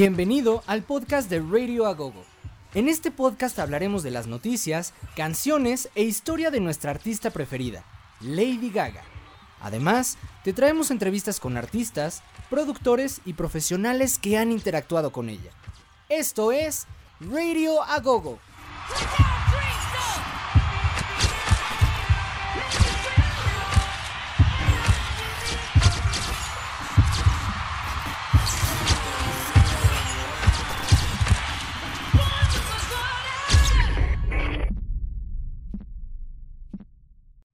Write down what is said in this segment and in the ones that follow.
Bienvenido al podcast de Radio Agogo. En este podcast hablaremos de las noticias, canciones e historia de nuestra artista preferida, Lady Gaga. Además, te traemos entrevistas con artistas, productores y profesionales que han interactuado con ella. Esto es Radio Agogo.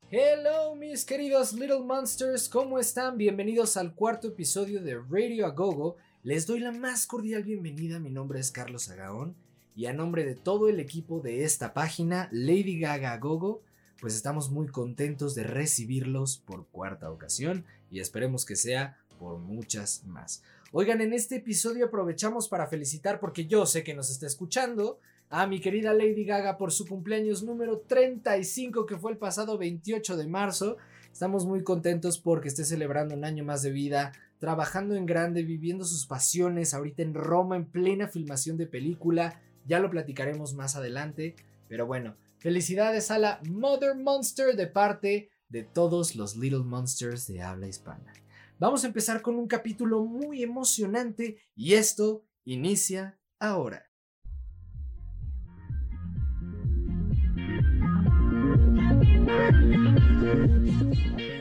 Hello mis queridos Little Monsters, ¿cómo están? Bienvenidos al cuarto episodio de Radio Agogo. Les doy la más cordial bienvenida, mi nombre es Carlos Agaón y a nombre de todo el equipo de esta página, Lady Gaga Agogo, pues estamos muy contentos de recibirlos por cuarta ocasión y esperemos que sea por muchas más. Oigan, en este episodio aprovechamos para felicitar porque yo sé que nos está escuchando a mi querida Lady Gaga por su cumpleaños número 35 que fue el pasado 28 de marzo. Estamos muy contentos porque esté celebrando un año más de vida, trabajando en grande, viviendo sus pasiones, ahorita en Roma en plena filmación de película. Ya lo platicaremos más adelante. Pero bueno, felicidades a la Mother Monster de parte de todos los Little Monsters de habla hispana. Vamos a empezar con un capítulo muy emocionante y esto inicia ahora.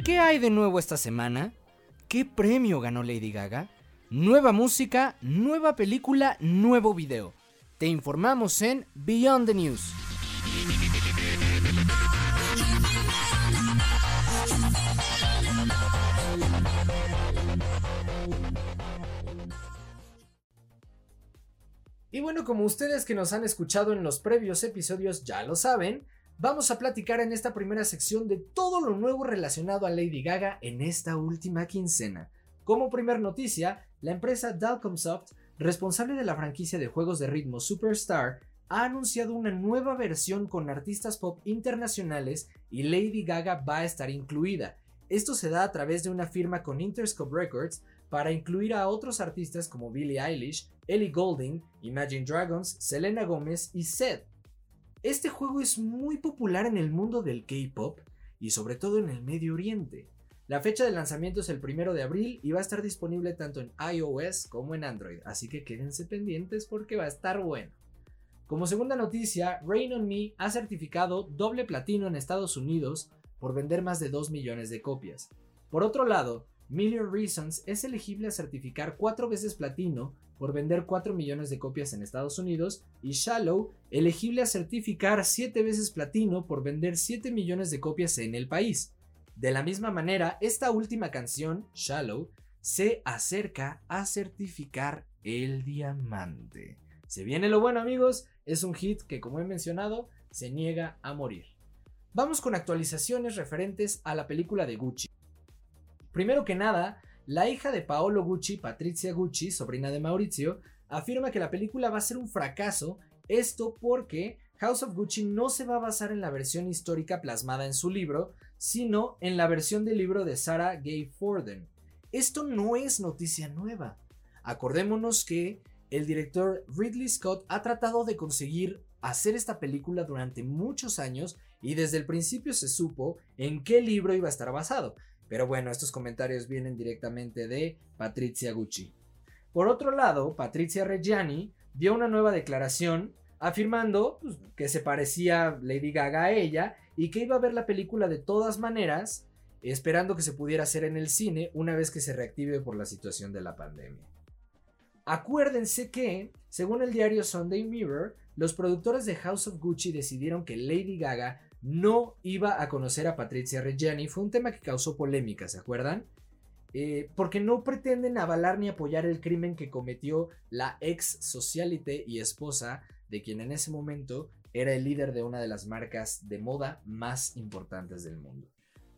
¿Qué hay de nuevo esta semana? ¿Qué premio ganó Lady Gaga? Nueva música, nueva película, nuevo video. Te informamos en Beyond the News. Y bueno, como ustedes que nos han escuchado en los previos episodios ya lo saben, vamos a platicar en esta primera sección de todo lo nuevo relacionado a Lady Gaga en esta última quincena. Como primer noticia, la empresa Dalcomsoft, responsable de la franquicia de juegos de ritmo Superstar, ha anunciado una nueva versión con artistas pop internacionales y Lady Gaga va a estar incluida. Esto se da a través de una firma con Interscope Records para incluir a otros artistas como Billie Eilish, Ellie Goulding, Imagine Dragons, Selena Gomez y Seth. Este juego es muy popular en el mundo del K-pop y sobre todo en el Medio Oriente. La fecha de lanzamiento es el primero de abril y va a estar disponible tanto en iOS como en Android, así que quédense pendientes porque va a estar bueno. Como segunda noticia, Rain on Me ha certificado doble platino en Estados Unidos por vender más de 2 millones de copias. Por otro lado, Million Reasons es elegible a certificar 4 veces platino por vender 4 millones de copias en Estados Unidos y Shallow elegible a certificar 7 veces platino por vender 7 millones de copias en el país. De la misma manera, esta última canción, Shallow, se acerca a certificar el diamante. Se viene lo bueno amigos, es un hit que como he mencionado se niega a morir. Vamos con actualizaciones referentes a la película de Gucci. Primero que nada, la hija de Paolo Gucci, Patricia Gucci, sobrina de Maurizio, afirma que la película va a ser un fracaso, esto porque House of Gucci no se va a basar en la versión histórica plasmada en su libro, sino en la versión del libro de Sarah Gay Forden. Esto no es noticia nueva. Acordémonos que el director Ridley Scott ha tratado de conseguir hacer esta película durante muchos años y desde el principio se supo en qué libro iba a estar basado. Pero bueno, estos comentarios vienen directamente de Patricia Gucci. Por otro lado, Patricia Reggiani dio una nueva declaración afirmando pues, que se parecía Lady Gaga a ella y que iba a ver la película de todas maneras, esperando que se pudiera hacer en el cine una vez que se reactive por la situación de la pandemia. Acuérdense que, según el diario Sunday Mirror, los productores de House of Gucci decidieron que Lady Gaga no iba a conocer a Patricia Reggiani. Fue un tema que causó polémica, ¿se acuerdan? Eh, porque no pretenden avalar ni apoyar el crimen que cometió la ex socialite y esposa de quien en ese momento era el líder de una de las marcas de moda más importantes del mundo.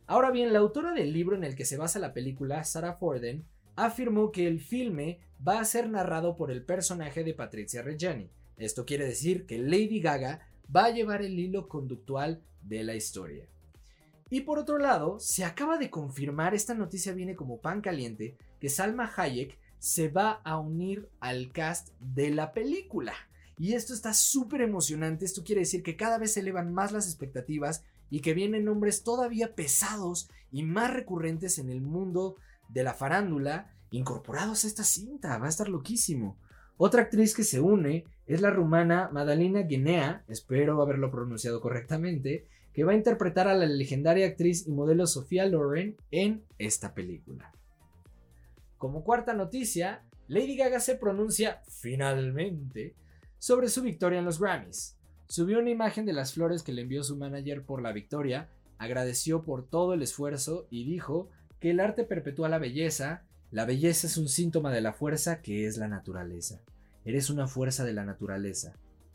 Ahora bien, la autora del libro en el que se basa la película, Sarah Forden, afirmó que el filme va a ser narrado por el personaje de Patricia Reggiani. Esto quiere decir que Lady Gaga va a llevar el hilo conductual de la historia. Y por otro lado, se acaba de confirmar, esta noticia viene como pan caliente, que Salma Hayek, se va a unir al cast de la película. Y esto está súper emocionante, esto quiere decir que cada vez se elevan más las expectativas y que vienen nombres todavía pesados y más recurrentes en el mundo de la farándula incorporados a esta cinta, va a estar loquísimo. Otra actriz que se une es la rumana Madalina Guinea, espero haberlo pronunciado correctamente, que va a interpretar a la legendaria actriz y modelo Sofía Loren en esta película. Como cuarta noticia, Lady Gaga se pronuncia finalmente sobre su victoria en los Grammys. Subió una imagen de las flores que le envió su manager por la victoria, agradeció por todo el esfuerzo y dijo que el arte perpetúa la belleza, la belleza es un síntoma de la fuerza que es la naturaleza. Eres una fuerza de la naturaleza.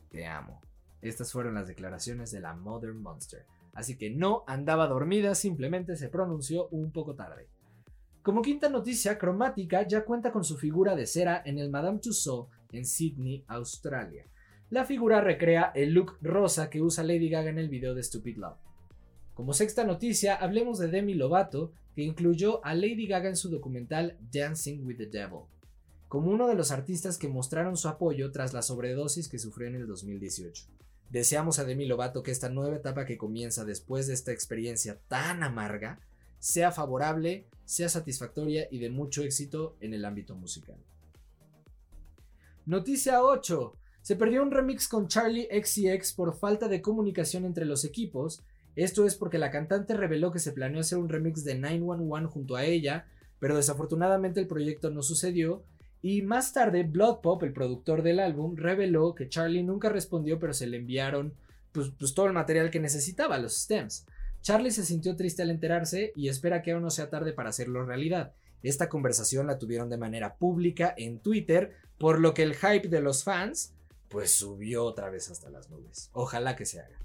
Te amo. Estas fueron las declaraciones de la Modern Monster. Así que no andaba dormida, simplemente se pronunció un poco tarde. Como quinta noticia, Cromática ya cuenta con su figura de cera en el Madame Tussauds en Sydney, Australia. La figura recrea el look rosa que usa Lady Gaga en el video de Stupid Love. Como sexta noticia, hablemos de Demi Lovato, que incluyó a Lady Gaga en su documental Dancing with the Devil como uno de los artistas que mostraron su apoyo tras la sobredosis que sufrió en el 2018. Deseamos a Demi Lovato que esta nueva etapa que comienza después de esta experiencia tan amarga sea favorable, sea satisfactoria y de mucho éxito en el ámbito musical. Noticia 8. Se perdió un remix con Charlie XCX por falta de comunicación entre los equipos. Esto es porque la cantante reveló que se planeó hacer un remix de 911 junto a ella, pero desafortunadamente el proyecto no sucedió y más tarde, Blood Pop, el productor del álbum, reveló que Charlie nunca respondió, pero se le enviaron pues, pues, todo el material que necesitaba, los stems. Charlie se sintió triste al enterarse y espera que aún no sea tarde para hacerlo realidad. Esta conversación la tuvieron de manera pública en Twitter, por lo que el hype de los fans pues subió otra vez hasta las nubes. Ojalá que se haga.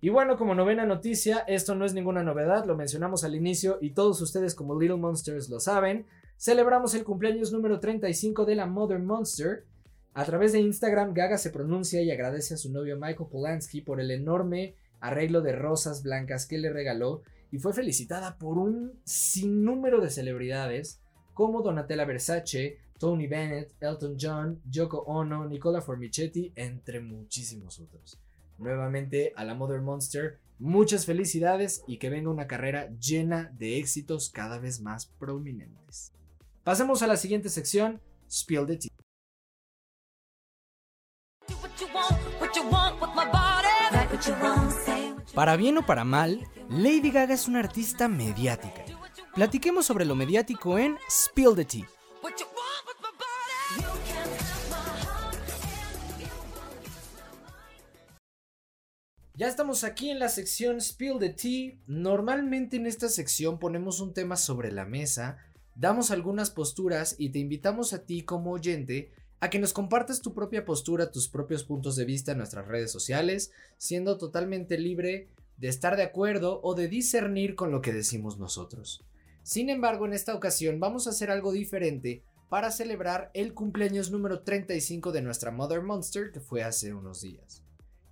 Y bueno, como novena noticia, esto no es ninguna novedad, lo mencionamos al inicio y todos ustedes como Little Monsters lo saben. Celebramos el cumpleaños número 35 de la Mother Monster. A través de Instagram, Gaga se pronuncia y agradece a su novio Michael Polanski por el enorme arreglo de rosas blancas que le regaló y fue felicitada por un sinnúmero de celebridades como Donatella Versace, Tony Bennett, Elton John, Yoko Ono, Nicola Formichetti, entre muchísimos otros. Nuevamente a la Mother Monster, muchas felicidades y que venga una carrera llena de éxitos cada vez más prominentes. Pasemos a la siguiente sección, Spill the Tea. Para bien o para mal, Lady Gaga es una artista mediática. Platiquemos sobre lo mediático en Spill the Tea. Ya estamos aquí en la sección Spill the Tea. Normalmente en esta sección ponemos un tema sobre la mesa damos algunas posturas y te invitamos a ti como oyente a que nos compartas tu propia postura, tus propios puntos de vista en nuestras redes sociales, siendo totalmente libre de estar de acuerdo o de discernir con lo que decimos nosotros. Sin embargo, en esta ocasión vamos a hacer algo diferente para celebrar el cumpleaños número 35 de nuestra Mother Monster que fue hace unos días.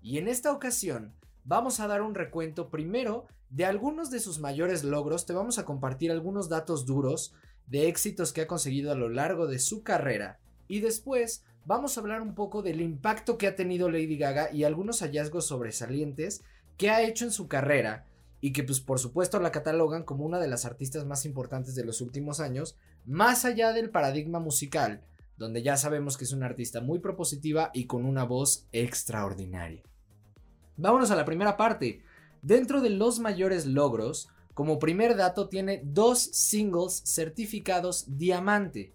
Y en esta ocasión vamos a dar un recuento primero de algunos de sus mayores logros, te vamos a compartir algunos datos duros de éxitos que ha conseguido a lo largo de su carrera y después vamos a hablar un poco del impacto que ha tenido Lady Gaga y algunos hallazgos sobresalientes que ha hecho en su carrera y que pues por supuesto la catalogan como una de las artistas más importantes de los últimos años, más allá del paradigma musical, donde ya sabemos que es una artista muy propositiva y con una voz extraordinaria. Vámonos a la primera parte. Dentro de los mayores logros, como primer dato tiene dos singles certificados diamante.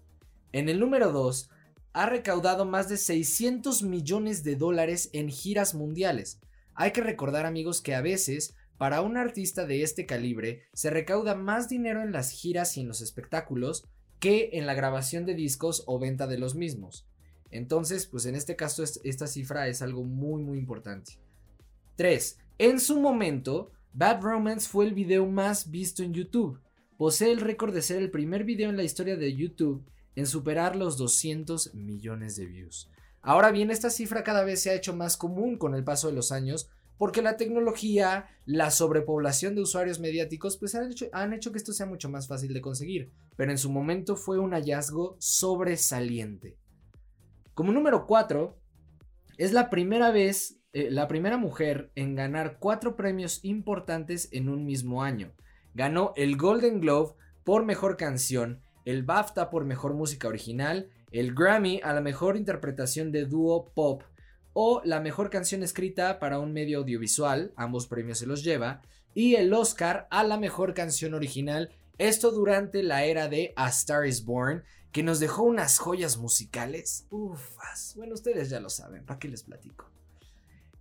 En el número 2 ha recaudado más de 600 millones de dólares en giras mundiales. Hay que recordar amigos que a veces para un artista de este calibre se recauda más dinero en las giras y en los espectáculos que en la grabación de discos o venta de los mismos. Entonces, pues en este caso esta cifra es algo muy muy importante. 3. En su momento, Bad Romance fue el video más visto en YouTube. Posee el récord de ser el primer video en la historia de YouTube en superar los 200 millones de views. Ahora bien, esta cifra cada vez se ha hecho más común con el paso de los años, porque la tecnología, la sobrepoblación de usuarios mediáticos, pues han hecho, han hecho que esto sea mucho más fácil de conseguir, pero en su momento fue un hallazgo sobresaliente. Como número 4, es la primera vez, eh, la primera mujer en ganar cuatro premios importantes en un mismo año. Ganó el Golden Globe por mejor canción, el BAFTA por mejor música original, el Grammy a la mejor interpretación de dúo pop o la mejor canción escrita para un medio audiovisual, ambos premios se los lleva, y el Oscar a la mejor canción original, esto durante la era de A Star is Born, que nos dejó unas joyas musicales. Ufas, bueno, ustedes ya lo saben, ¿para qué les platico?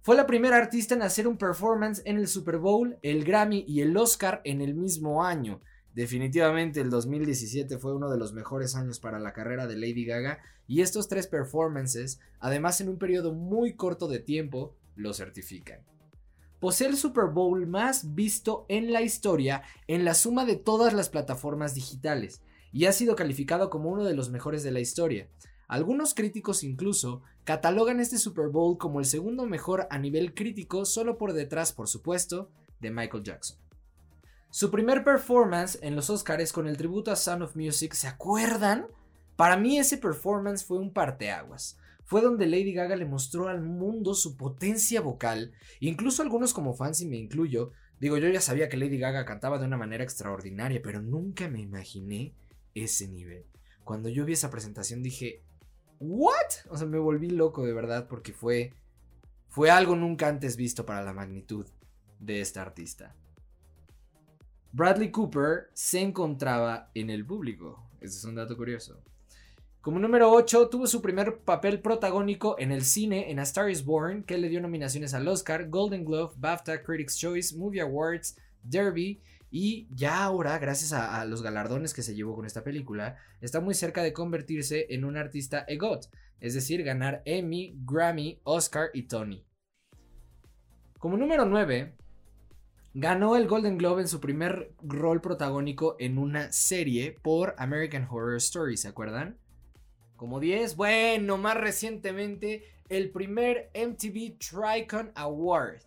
Fue la primera artista en hacer un performance en el Super Bowl, el Grammy y el Oscar en el mismo año. Definitivamente el 2017 fue uno de los mejores años para la carrera de Lady Gaga y estos tres performances, además en un periodo muy corto de tiempo, lo certifican. Posee el Super Bowl más visto en la historia en la suma de todas las plataformas digitales y ha sido calificado como uno de los mejores de la historia. Algunos críticos incluso catalogan este Super Bowl como el segundo mejor a nivel crítico solo por detrás, por supuesto, de Michael Jackson. Su primer performance en los Oscars con el tributo a Sound of Music, ¿se acuerdan? Para mí ese performance fue un parteaguas. Fue donde Lady Gaga le mostró al mundo su potencia vocal, incluso algunos como fans y me incluyo, digo yo ya sabía que Lady Gaga cantaba de una manera extraordinaria, pero nunca me imaginé ese nivel. Cuando yo vi esa presentación dije, ¿what? O sea, me volví loco de verdad porque fue fue algo nunca antes visto para la magnitud de esta artista. Bradley Cooper se encontraba en el público. Ese es un dato curioso. Como número 8, tuvo su primer papel protagónico en el cine en A Star is Born, que le dio nominaciones al Oscar, Golden Globe, BAFTA, Critics' Choice, Movie Awards, Derby, y ya ahora, gracias a, los galardones que se llevó con esta película, está muy cerca de convertirse en un artista EGOT, es decir, ganar Emmy, Grammy, Oscar y Tony. Como número 9, Ganó el Golden Globe en su primer rol protagónico en una serie por American Horror Story, ¿se acuerdan? Como 10, bueno, más recientemente el primer MTV Tricon Award.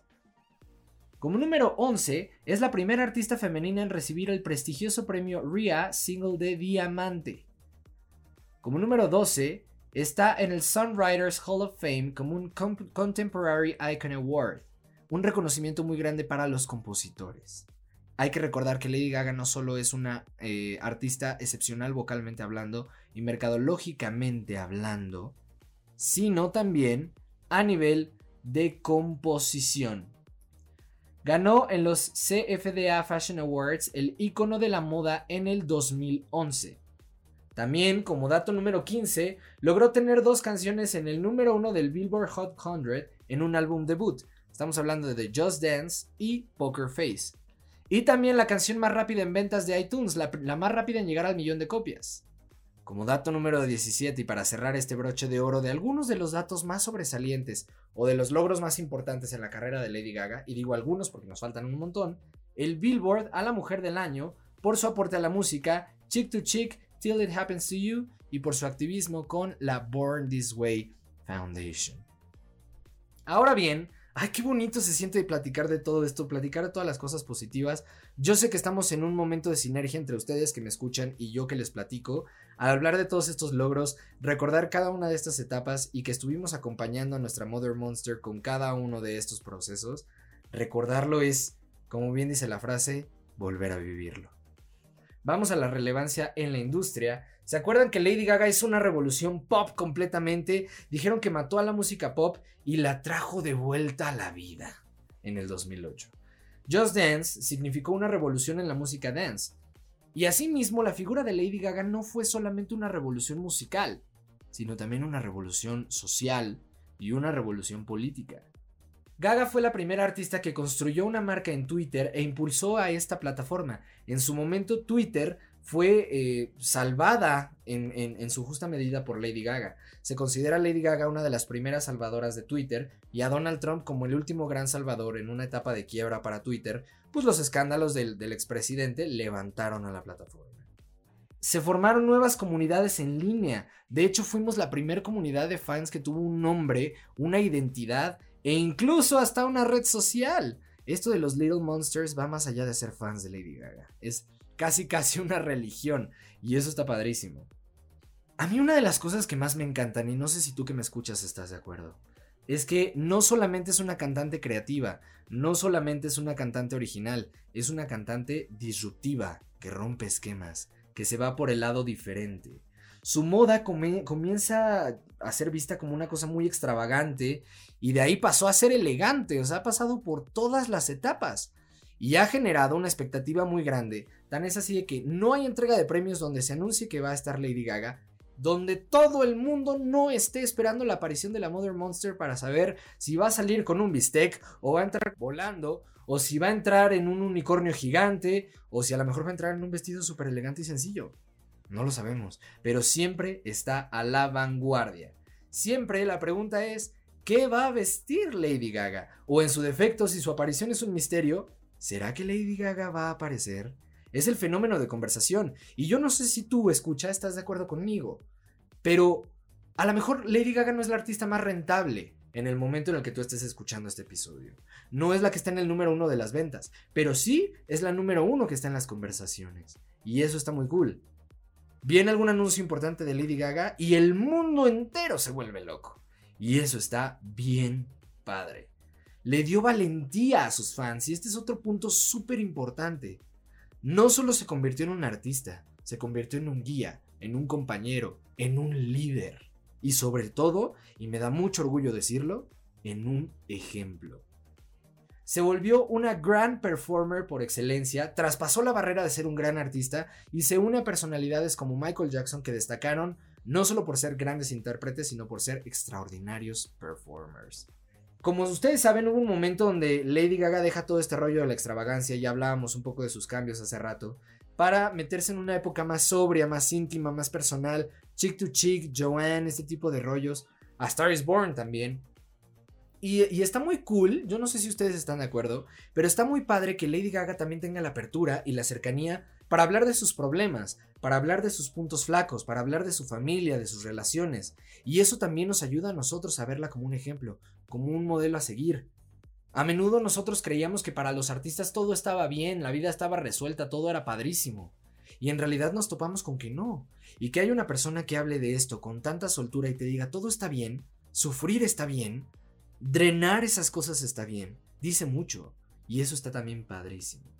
Como número 11, es la primera artista femenina en recibir el prestigioso premio RIA Single de Diamante. Como número 12, está en el Songwriters Hall of Fame como un Contemporary Icon Award un reconocimiento muy grande para los compositores. Hay que recordar que Lady Gaga no solo es una eh, artista excepcional vocalmente hablando y mercadológicamente hablando, sino también a nivel de composición. Ganó en los CFDA Fashion Awards el icono de la moda en el 2011. También, como dato número 15, logró tener dos canciones en el número uno del Billboard Hot 100 en un álbum debut, Estamos hablando de The Just Dance y Poker Face. Y también la canción más rápida en ventas de iTunes, la, más rápida en llegar al millón de copias. Como dato número 17 y para cerrar este broche de oro de algunos de los datos más sobresalientes o de los logros más importantes en la carrera de Lady Gaga, y digo algunos porque nos faltan un montón, el Billboard a la Mujer del Año por su aporte a la música, Chick to Chick, Till It Happens to You y por su activismo con la Born This Way Foundation. Ahora bien, Ay, qué bonito se siente platicar de todo esto, platicar de todas las cosas positivas. Yo sé que estamos en un momento de sinergia entre ustedes que me escuchan y yo que les platico. Al hablar de todos estos logros, recordar cada una de estas etapas y que estuvimos acompañando a nuestra Mother Monster con cada uno de estos procesos, recordarlo es, como bien dice la frase, volver a vivirlo. Vamos a la relevancia en la industria ¿Se acuerdan que Lady Gaga hizo una revolución pop completamente? Dijeron que mató a la música pop y la trajo de vuelta a la vida en el 2008. Just Dance significó una revolución en la música dance. Y asimismo, la figura de Lady Gaga no fue solamente una revolución musical, sino también una revolución social y una revolución política. Gaga fue la primera artista que construyó una marca en Twitter e impulsó a esta plataforma. En su momento, Twitter fue eh, salvada en, su justa medida por Lady Gaga. Se considera Lady Gaga una de las primeras salvadoras de Twitter y a Donald Trump como el último gran salvador en una etapa de quiebra para Twitter, pues los escándalos del, expresidente levantaron a la plataforma. Se formaron nuevas comunidades en línea. De hecho, fuimos la primera comunidad de fans que tuvo un nombre, una identidad e incluso hasta una red social. Esto de los Little Monsters va más allá de ser fans de Lady Gaga. Es casi casi una religión y eso está padrísimo. A mí una de las cosas que más me encantan, y no sé si tú que me escuchas estás de acuerdo, es que no solamente es una cantante creativa, no solamente es una cantante original, es una cantante disruptiva, que rompe esquemas, que se va por el lado diferente. Su moda comienza a ser vista como una cosa muy extravagante y de ahí pasó a ser elegante, o sea, ha pasado por todas las etapas y ha generado una expectativa muy grande. Tan es así de que no hay entrega de premios donde se anuncie que va a estar Lady Gaga, donde todo el mundo no esté esperando la aparición de la Mother Monster para saber si va a salir con un bistec o va a entrar volando o si va a entrar en un unicornio gigante o si a lo mejor va a entrar en un vestido súper elegante y sencillo. No lo sabemos, pero siempre está a la vanguardia. Siempre la pregunta es, ¿qué va a vestir Lady Gaga? O en su defecto, si su aparición es un misterio, ¿será que Lady Gaga va a aparecer? Es el fenómeno de conversación. Y yo no sé si tú, escucha, estás de acuerdo conmigo. Pero a lo mejor Lady Gaga no es la artista más rentable en el momento en el que tú estés escuchando este episodio. No es la que está en el número uno de las ventas, pero sí es la número uno que está en las conversaciones. Y eso está muy cool. Viene algún anuncio importante de Lady Gaga y el mundo entero se vuelve loco. Y eso está bien padre. Le dio valentía a sus fans y este es otro punto súper importante no solo se convirtió en un artista, se convirtió en un guía, en un compañero, en un líder. Y sobre todo, y me da mucho orgullo decirlo, en un ejemplo. Se volvió una gran performer por excelencia, traspasó la barrera de ser un gran artista y se une a personalidades como Michael Jackson que destacaron no solo por ser grandes intérpretes, sino por ser extraordinarios performers. Como ustedes saben, hubo un momento donde Lady Gaga deja todo este rollo de la extravagancia, y hablábamos un poco de sus cambios hace rato, para meterse en una época más sobria, más íntima, más personal, chick to chick, Joanne, este tipo de rollos, a Star is Born también. Y, y, está muy cool, yo no sé si ustedes están de acuerdo, pero está muy padre que Lady Gaga también tenga la apertura y la cercanía para hablar de sus problemas, para hablar de sus puntos flacos, para hablar de su familia, de sus relaciones. Y eso también nos ayuda a nosotros a verla como un ejemplo, como un modelo a seguir. A menudo nosotros creíamos que para los artistas todo estaba bien, la vida estaba resuelta, todo era padrísimo. Y en realidad nos topamos con que no. Y que hay una persona que hable de esto con tanta soltura y te diga todo está bien, sufrir está bien, drenar esas cosas está bien, dice mucho. Y eso está también padrísimo.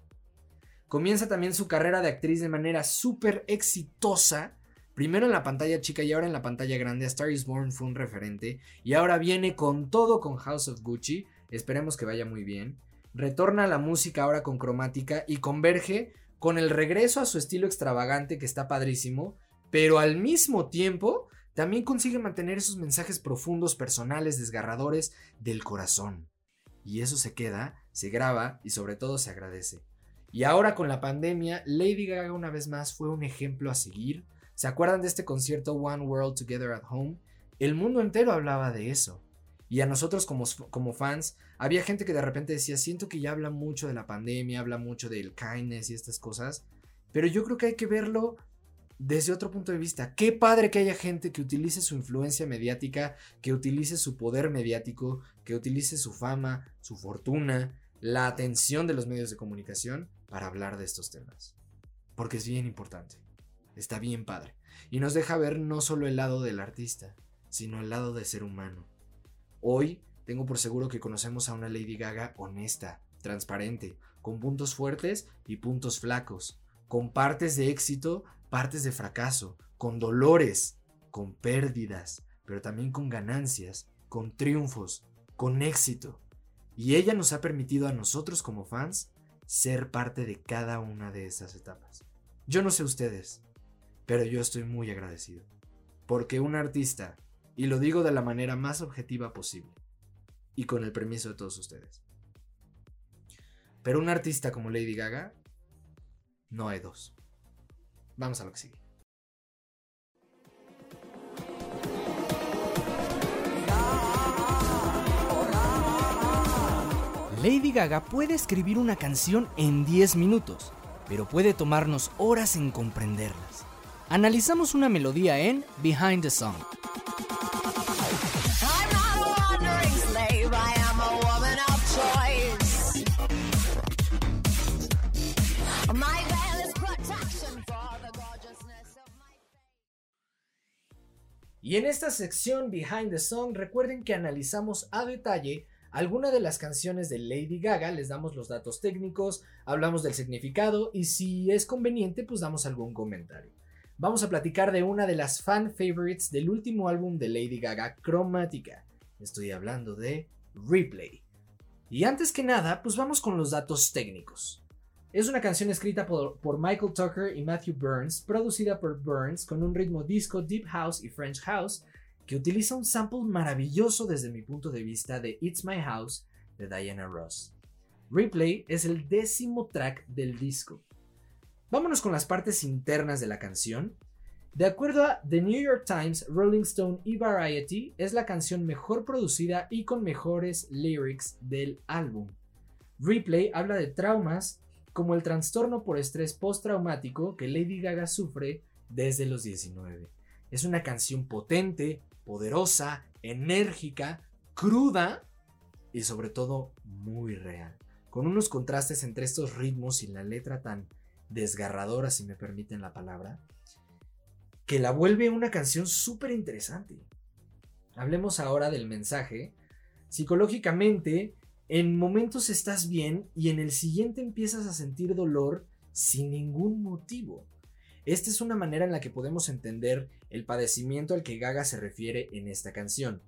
Comienza también su carrera de actriz de manera súper exitosa Primero en la pantalla chica y ahora en la pantalla grande, Star is Born fue un referente y ahora viene con todo con House of Gucci. Esperemos que vaya muy bien. Retorna a la música ahora con cromática y converge con el regreso a su estilo extravagante que está padrísimo, pero al mismo tiempo también consigue mantener esos mensajes profundos, personales, desgarradores del corazón. Y eso se queda, se graba y sobre todo se agradece. Y ahora con la pandemia, Lady Gaga una vez más fue un ejemplo a seguir ¿Se acuerdan de este concierto One World Together at Home? El mundo entero hablaba de eso. Y a nosotros como, como fans, había gente que de repente decía, siento que ya habla mucho de la pandemia, habla mucho del kindness y estas cosas, pero yo creo que hay que verlo desde otro punto de vista. Qué padre que haya gente que utilice su influencia mediática, que utilice su poder mediático, que utilice su fama, su fortuna, la atención de los medios de comunicación para hablar de estos temas. Porque es bien importante. Está bien padre. Y nos deja ver no solo el lado del artista, sino el lado del ser humano. Hoy tengo por seguro que conocemos a una Lady Gaga honesta, transparente, con puntos fuertes y puntos flacos, con partes de éxito, partes de fracaso, con dolores, con pérdidas, pero también con ganancias, con triunfos, con éxito. Y ella nos ha permitido a nosotros como fans ser parte de cada una de esas etapas. Yo no sé ustedes, pero yo estoy muy agradecido. Porque un artista, y lo digo de la manera más objetiva posible, y con el permiso de todos ustedes, pero un artista como Lady Gaga, no hay dos. Vamos a lo que sigue. Lady Gaga puede escribir una canción en 10 minutos, pero puede tomarnos horas en comprenderlas. Analizamos una melodía en Behind the Song. Y en esta sección Behind the Song recuerden que analizamos a detalle alguna de las canciones de Lady Gaga, les damos los datos técnicos, hablamos del significado y si es conveniente pues damos algún comentario. Vamos a platicar de una de las fan favorites del último álbum de Lady Gaga, Chromatica. Estoy hablando de Replay. Y antes que nada, pues vamos con los datos técnicos. Es una canción escrita por, por, Michael Tucker y Matthew Burns, producida por Burns con un ritmo disco, deep house y French house, que utiliza un sample maravilloso desde mi punto de vista de It's My House de Diana Ross. Replay es el décimo track del disco. Vámonos con las partes internas de la canción. De acuerdo a The New York Times, Rolling Stone y Variety, es la canción mejor producida y con mejores lyrics del álbum. Replay habla de traumas como el trastorno por estrés postraumático que Lady Gaga sufre desde los 19. Es una canción potente, poderosa, enérgica, cruda y sobre todo muy real, con unos contrastes entre estos ritmos y la letra tan desgarradora, si me permiten la palabra, que la vuelve una canción súper interesante. Hablemos ahora del mensaje. Psicológicamente, en momentos estás bien y en el siguiente empiezas a sentir dolor sin ningún motivo. Esta es una manera en la que podemos entender el padecimiento al que Gaga se refiere en esta canción.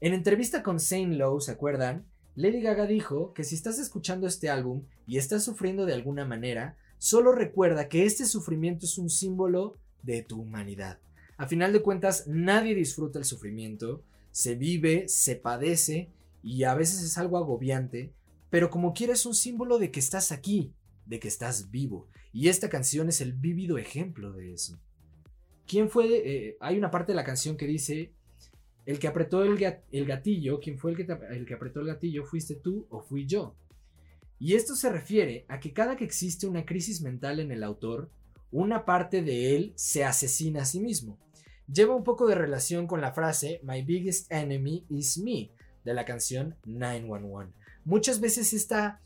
En entrevista con Saint Lowe, ¿se acuerdan? Lady Gaga dijo que si estás escuchando este álbum y estás sufriendo de alguna manera, solo recuerda que este sufrimiento es un símbolo de tu humanidad. A final de cuentas, nadie disfruta el sufrimiento, se vive, se padece y a veces es algo agobiante, pero como quiera es un símbolo de que estás aquí, de que estás vivo. Y esta canción es el vívido ejemplo de eso. ¿Quién fue? Eh, hay una parte de la canción que dice, el que apretó el, gatillo, ¿quién fue el que, el que apretó el gatillo? ¿Fuiste tú o fui yo? Y esto se refiere a que cada que existe una crisis mental en el autor, una parte de él se asesina a sí mismo. Lleva un poco de relación con la frase My biggest enemy is me, de la canción 911. Muchas veces esta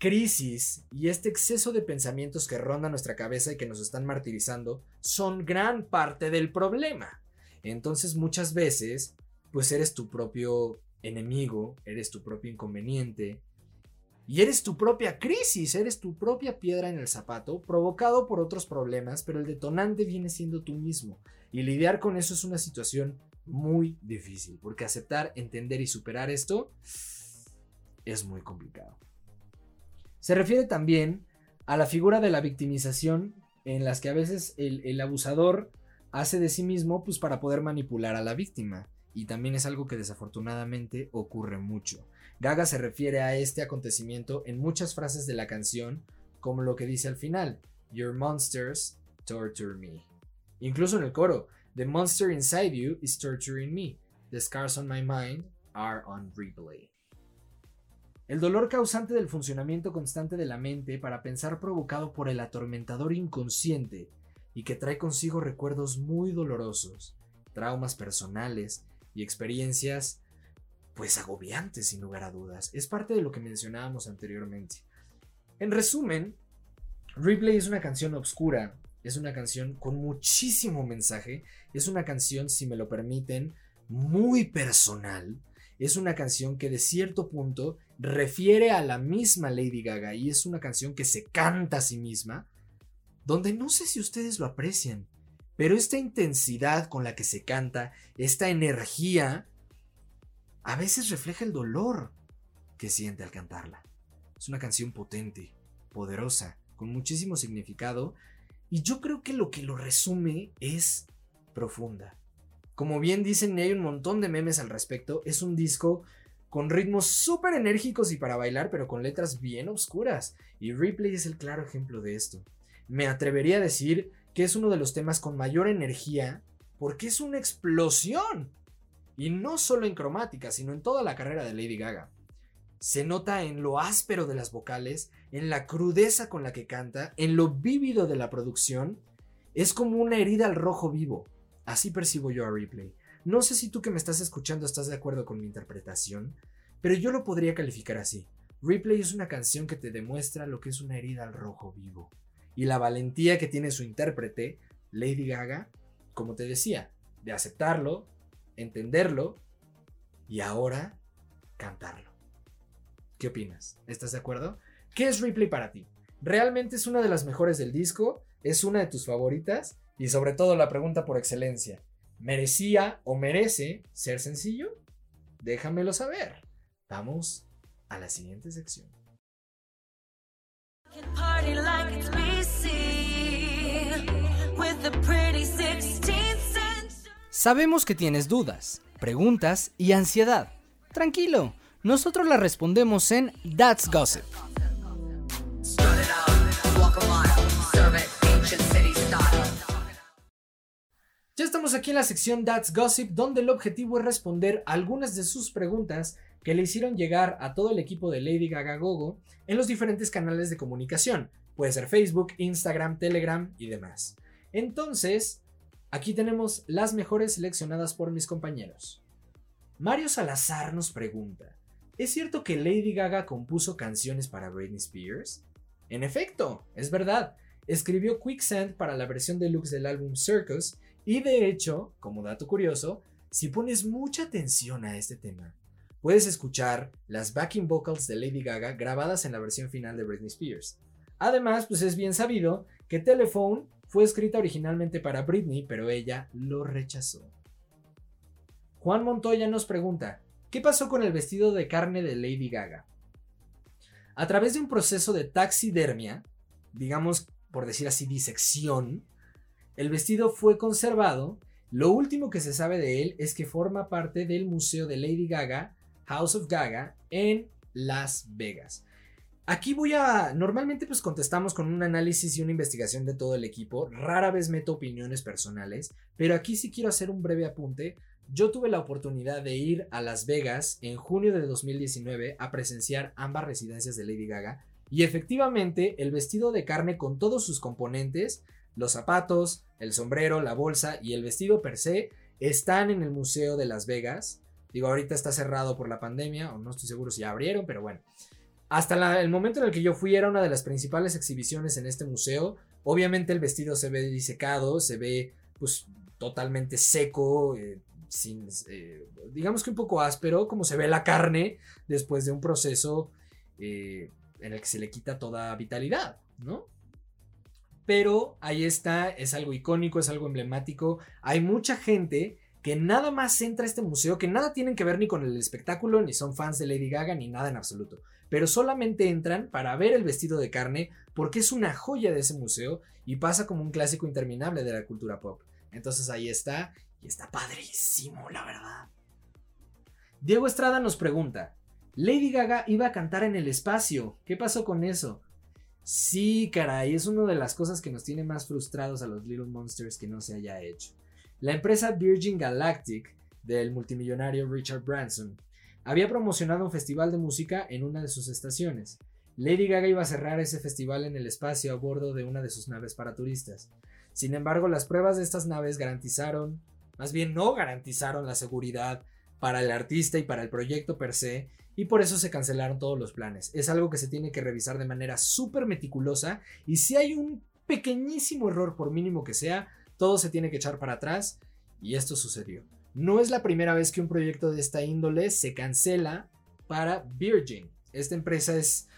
crisis y este exceso de pensamientos que ronda nuestra cabeza y que nos están martirizando son gran parte del problema. Entonces muchas veces, pues eres tu propio enemigo, eres tu propio inconveniente, y eres tu propia crisis, eres tu propia piedra en el zapato, provocado por otros problemas, pero el detonante viene siendo tú mismo. Y lidiar con eso es una situación muy difícil, porque aceptar, entender y superar esto es muy complicado. Se refiere también a la figura de la victimización en las que a veces el, abusador hace de sí mismo pues para poder manipular a la víctima y también es algo que desafortunadamente ocurre mucho. Gaga se refiere a este acontecimiento en muchas frases de la canción como lo que dice al final, Your monsters torture me. Incluso en el coro, The monster inside you is torturing me. The scars on my mind are on replay. El dolor causante del funcionamiento constante de la mente para pensar provocado por el atormentador inconsciente y que trae consigo recuerdos muy dolorosos, traumas personales y experiencias pues agobiantes sin lugar a dudas. Es parte de lo que mencionábamos anteriormente. En resumen, Replay es una canción oscura es una canción con muchísimo mensaje. Es una canción, si me lo permiten, muy personal. Es una canción que de cierto punto refiere a la misma Lady Gaga y es una canción que se canta a sí misma, donde no sé si ustedes lo aprecian, pero esta intensidad con la que se canta, esta energía, a veces refleja el dolor que siente al cantarla. Es una canción potente, poderosa, con muchísimo significado y yo creo que lo que lo resume es profunda. Como bien dicen, y hay un montón de memes al respecto, es un disco con ritmos súper enérgicos y para bailar, pero con letras bien oscuras. Y Replay es el claro ejemplo de esto. Me atrevería a decir que es uno de los temas con mayor energía porque es una explosión. Y no solo en cromática, sino en toda la carrera de Lady Gaga. Se nota en lo áspero de las vocales, en la crudeza con la que canta, en lo vívido de la producción. Es como una herida al rojo vivo. Así percibo yo a Replay. No sé si tú que me estás escuchando estás de acuerdo con mi interpretación, pero yo lo podría calificar así. Replay es una canción que te demuestra lo que es una herida al rojo vivo. Y la valentía que tiene su intérprete, Lady Gaga, como te decía, de aceptarlo, entenderlo y ahora cantarlo. ¿Qué opinas? ¿Estás de acuerdo? ¿Qué es Ripley para ti? ¿Realmente es una de las mejores del disco? ¿Es una de tus favoritas? Y sobre todo la pregunta por excelencia, ¿merecía o merece ser sencillo? Déjamelo saber. Vamos a la siguiente sección. Sabemos que tienes dudas, preguntas y ansiedad. Tranquilo, nosotros las respondemos en That's Gossip. Ya estamos aquí en la sección That's Gossip, donde el objetivo es responder algunas de sus preguntas que le hicieron llegar a todo el equipo de Lady Gaga Gogo en los diferentes canales de comunicación. Puede ser Facebook, Instagram, Telegram y demás. Entonces, aquí tenemos las mejores seleccionadas por mis compañeros. Mario Salazar nos pregunta, ¿es cierto que Lady Gaga compuso canciones para Britney Spears? En efecto, es verdad. Escribió Quicksand para la versión deluxe del álbum Circus y de hecho, como dato curioso, si pones mucha atención a este tema, puedes escuchar las backing vocals de Lady Gaga grabadas en la versión final de Britney Spears. Además, pues es bien sabido que Telephone fue escrita originalmente para Britney, pero ella lo rechazó. Juan Montoya nos pregunta, ¿qué pasó con el vestido de carne de Lady Gaga? A través de un proceso de taxidermia, digamos por decir así disección, el vestido fue conservado. Lo último que se sabe de él es que forma parte del museo de Lady Gaga, House of Gaga, en Las Vegas. Aquí voy a. Normalmente, pues contestamos con un análisis y una investigación de todo el equipo. Rara vez meto opiniones personales, pero aquí sí quiero hacer un breve apunte. Yo tuve la oportunidad de ir a Las Vegas en junio de 2019 a presenciar ambas residencias de Lady Gaga. Y efectivamente, el vestido de carne con todos sus componentes los zapatos, el sombrero, la bolsa y el vestido per se están en el Museo de Las Vegas. Digo, ahorita está cerrado por la pandemia, o no estoy seguro si abrieron, pero bueno. Hasta el momento en el que yo fui era una de las principales exhibiciones en este museo. Obviamente el vestido se ve disecado, se ve pues totalmente seco, eh, sin, eh, digamos que un poco áspero, como se ve la carne después de un proceso eh, en el que se le quita toda vitalidad, ¿no? Pero ahí está, es algo icónico, es algo emblemático. Hay mucha gente que nada más entra a este museo, que nada tienen que ver ni con el espectáculo, ni son fans de Lady Gaga, ni nada en absoluto. Pero solamente entran para ver el vestido de carne, porque es una joya de ese museo y pasa como un clásico interminable de la cultura pop. Entonces ahí está, y está padrísimo, la verdad. Diego Estrada nos pregunta, Lady Gaga iba a cantar en el espacio, ¿qué pasó con eso? Sí, caray, es una de las cosas que nos tiene más frustrados a los Little Monsters que no se haya hecho. La empresa Virgin Galactic del multimillonario Richard Branson había promocionado un festival de música en una de sus estaciones. Lady Gaga iba a cerrar ese festival en el espacio a bordo de una de sus naves para turistas. Sin embargo, las pruebas de estas naves garantizaron, más bien no garantizaron la seguridad para el artista y para el proyecto per se, y por eso se cancelaron todos los planes. Es algo que se tiene que revisar de manera súper meticulosa y si hay un pequeñísimo error, por mínimo que sea, todo se tiene que echar para atrás y esto sucedió. No es la primera vez que un proyecto de esta índole se cancela para Virgin. Esta empresa es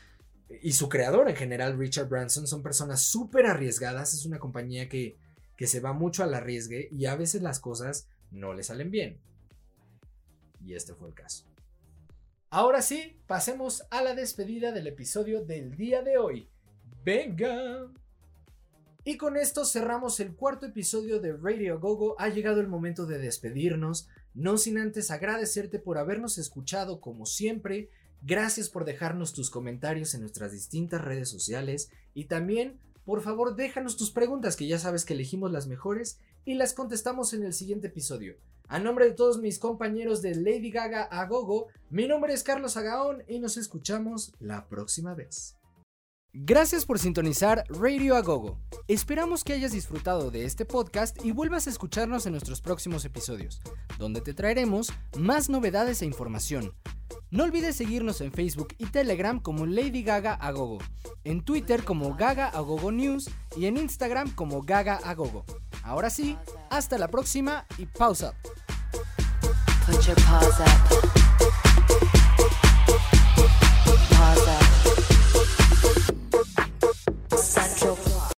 y su creador en general, Richard Branson, son personas súper arriesgadas. Es una compañía que, que se va mucho al arriesgue y a veces las cosas no le salen bien. Y este fue el caso. Ahora sí, pasemos a la despedida del episodio del día de hoy. Venga. Y con esto cerramos el cuarto episodio de Radio Gogo. Ha llegado el momento de despedirnos, no sin antes agradecerte por habernos escuchado como siempre. Gracias por dejarnos tus comentarios en nuestras distintas redes sociales y también, por favor, déjanos tus preguntas que ya sabes que elegimos las mejores y las contestamos en el siguiente episodio. A nombre de todos mis compañeros de Lady Gaga a Gogo, mi nombre es Carlos Agaón y nos escuchamos la próxima vez. Gracias por sintonizar Radio Agogo. Esperamos que hayas disfrutado de este podcast y vuelvas a escucharnos en nuestros próximos episodios, donde te traeremos más novedades e información. No olvides seguirnos en Facebook y Telegram como Lady Gaga Agogo, en Twitter como Gaga Agogo News y en Instagram como Gaga Agogo. Ahora sí, hasta la próxima y pausa. Sunday.